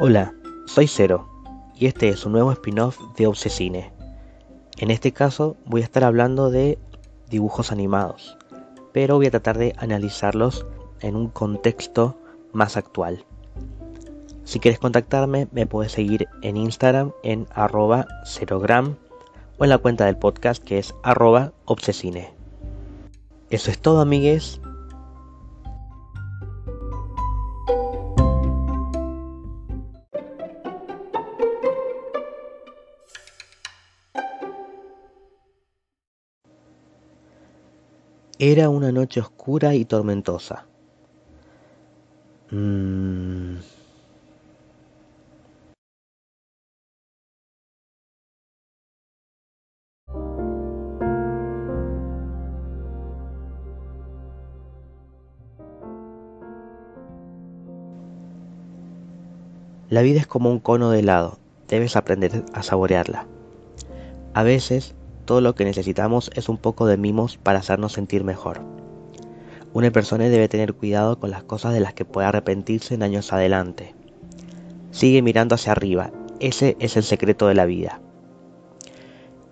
Hola, soy Cero y este es un nuevo spin-off de Obsesine. En este caso voy a estar hablando de dibujos animados, pero voy a tratar de analizarlos en un contexto más actual. Si quieres contactarme, me puedes seguir en Instagram en arroba cerogram o en la cuenta del podcast que es arroba obsesine. Eso es todo amigues, Era una noche oscura y tormentosa. Mm. La vida es como un cono de helado, debes aprender a saborearla. A veces todo lo que necesitamos es un poco de mimos para hacernos sentir mejor. Una persona debe tener cuidado con las cosas de las que puede arrepentirse en años adelante. Sigue mirando hacia arriba, ese es el secreto de la vida.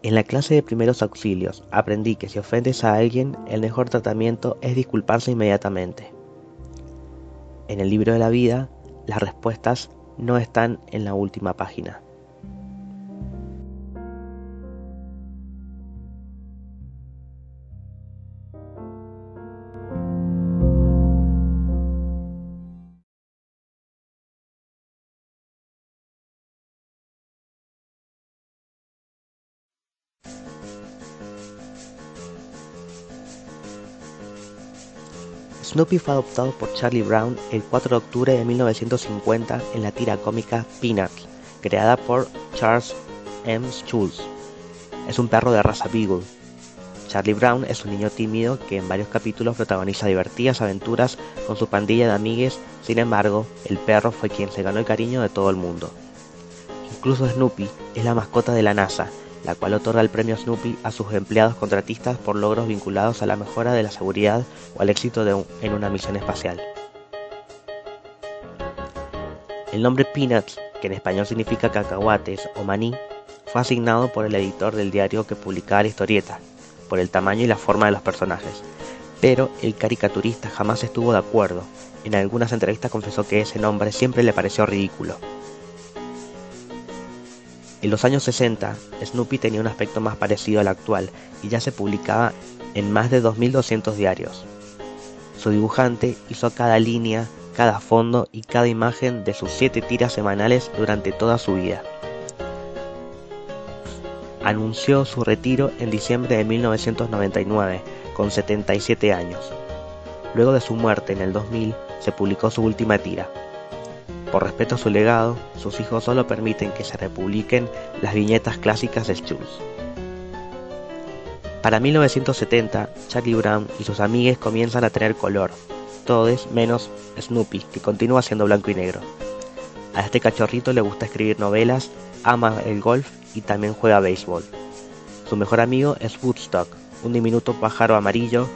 En la clase de primeros auxilios aprendí que si ofendes a alguien, el mejor tratamiento es disculparse inmediatamente. En el libro de la vida, las respuestas no están en la última página. Snoopy fue adoptado por Charlie Brown el 4 de octubre de 1950 en la tira cómica Peanuts, creada por Charles M. Schulz. Es un perro de raza Beagle. Charlie Brown es un niño tímido que en varios capítulos protagoniza divertidas aventuras con su pandilla de amigues, sin embargo, el perro fue quien se ganó el cariño de todo el mundo. Incluso Snoopy es la mascota de la NASA la cual otorga el premio Snoopy a sus empleados contratistas por logros vinculados a la mejora de la seguridad o al éxito en una misión espacial. El nombre Peanuts, que en español significa cacahuates o maní, fue asignado por el editor del diario que publicaba la historieta, por el tamaño y la forma de los personajes, pero el caricaturista jamás estuvo de acuerdo. En algunas entrevistas confesó que ese nombre siempre le pareció ridículo. En los años 60, Snoopy tenía un aspecto más parecido al actual y ya se publicaba en más de 2.200 diarios. Su dibujante hizo cada línea, cada fondo y cada imagen de sus siete tiras semanales durante toda su vida. Anunció su retiro en diciembre de 1999, con 77 años. Luego de su muerte en el 2000, se publicó su última tira, por respeto a su legado, sus hijos solo permiten que se republiquen las viñetas clásicas de Schulz. Para 1970, Charlie Brown y sus amigues comienzan a tener color, todos menos Snoopy, que continúa siendo blanco y negro. A este cachorrito le gusta escribir novelas, ama el golf y también juega béisbol. Su mejor amigo es Woodstock, un diminuto pájaro amarillo,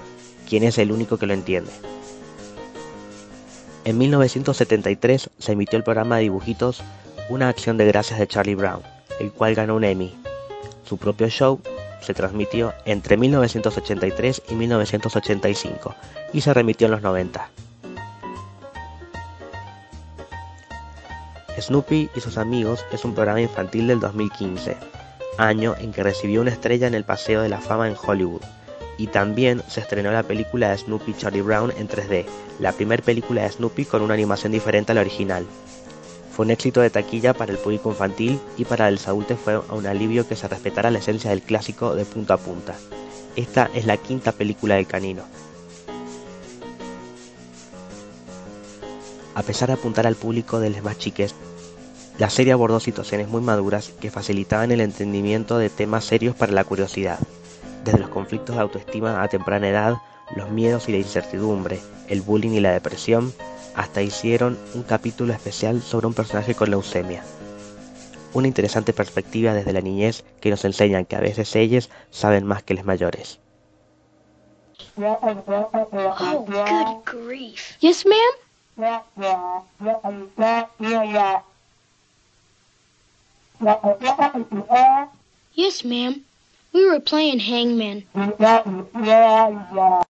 quien es el único que lo entiende. En 1973 se emitió el programa de dibujitos Una acción de gracias de Charlie Brown, el cual ganó un Emmy. Su propio show se transmitió entre 1983 y 1985 y se remitió en los 90. Snoopy y sus amigos es un programa infantil del 2015, año en que recibió una estrella en el Paseo de la Fama en Hollywood y también se estrenó la película de Snoopy Charlie Brown en 3D, la primera película de Snoopy con una animación diferente a la original. Fue un éxito de taquilla para el público infantil y para el adultos fue un alivio que se respetara la esencia del clásico de punta a punta. Esta es la quinta película del canino. A pesar de apuntar al público de los más chiques, la serie abordó situaciones muy maduras que facilitaban el entendimiento de temas serios para la curiosidad desde los conflictos de autoestima a temprana edad, los miedos y la incertidumbre, el bullying y la depresión, hasta hicieron un capítulo especial sobre un personaje con leucemia. Una interesante perspectiva desde la niñez que nos enseña que a veces ellos saben más que los mayores. Oh, good grief. Yes, ma'am? Yes, ma'am. We were playing hangman.